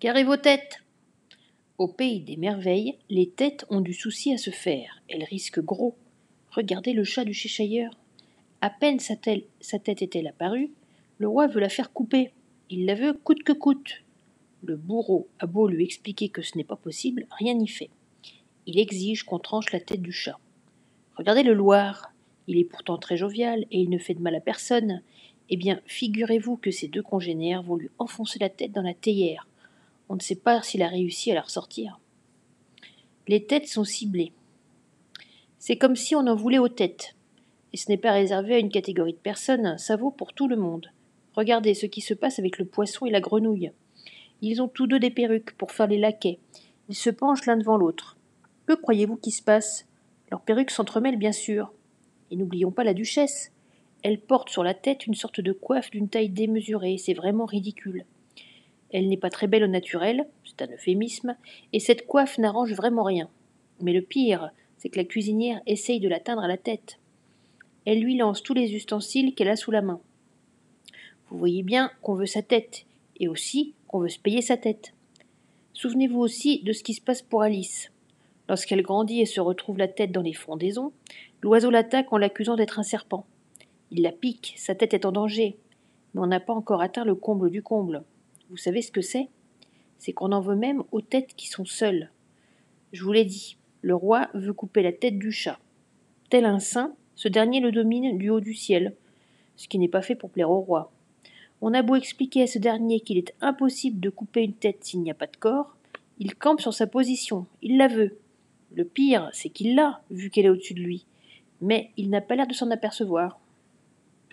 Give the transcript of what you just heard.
Carrez vos têtes? Au pays des merveilles, les têtes ont du souci à se faire. Elles risquent gros. Regardez le chat du Cheshire. À peine sa, tête est-elle apparue, le roi veut la faire couper. Il la veut coûte que coûte. Le bourreau a beau lui expliquer que ce n'est pas possible, rien n'y fait. Il exige qu'on tranche la tête du chat. Regardez le Loir. Il est pourtant très jovial et il ne fait de mal à personne. Eh bien, figurez-vous que ces deux congénères vont lui enfoncer la tête dans la théière. On ne sait pas s'il a réussi à la ressortir. Les têtes sont ciblées. C'est comme si on en voulait aux têtes. Et ce n'est pas réservé à une catégorie de personnes, ça vaut pour tout le monde. Regardez ce qui se passe avec le poisson et la grenouille. Ils ont tous deux des perruques pour faire les laquais. Ils se penchent l'un devant l'autre. Que croyez-vous qui se passe? Leurs perruques s'entremêlent, bien sûr. Et n'oublions pas la duchesse. Elle porte sur la tête une sorte de coiffe d'une taille démesurée, c'est vraiment ridicule. Elle n'est pas très belle au naturel, c'est un euphémisme, et cette coiffe n'arrange vraiment rien. Mais le pire, c'est que la cuisinière essaye de l'atteindre à la tête. Elle lui lance tous les ustensiles qu'elle a sous la main. Vous voyez bien qu'on veut sa tête, et aussi qu'on veut se payer sa tête. Souvenez-vous aussi de ce qui se passe pour Alice. Lorsqu'elle grandit et se retrouve la tête dans les frondaisons, l'oiseau l'attaque en l'accusant d'être un serpent. Il la pique, sa tête est en danger. Mais on n'a pas encore atteint le comble du comble. Vous savez ce que c'est? C'est qu'on en veut même aux têtes qui sont seules. Je vous l'ai dit, le roi veut couper la tête du chat. Tel un saint, ce dernier le domine du haut du ciel, ce qui n'est pas fait pour plaire au roi. On a beau expliquer à ce dernier qu'il est impossible de couper une tête s'il n'y a pas de corps, il campe sur sa position, il la veut. Le pire, c'est qu'il l'a, vu qu'elle est au-dessus de lui. Mais il n'a pas l'air de s'en apercevoir.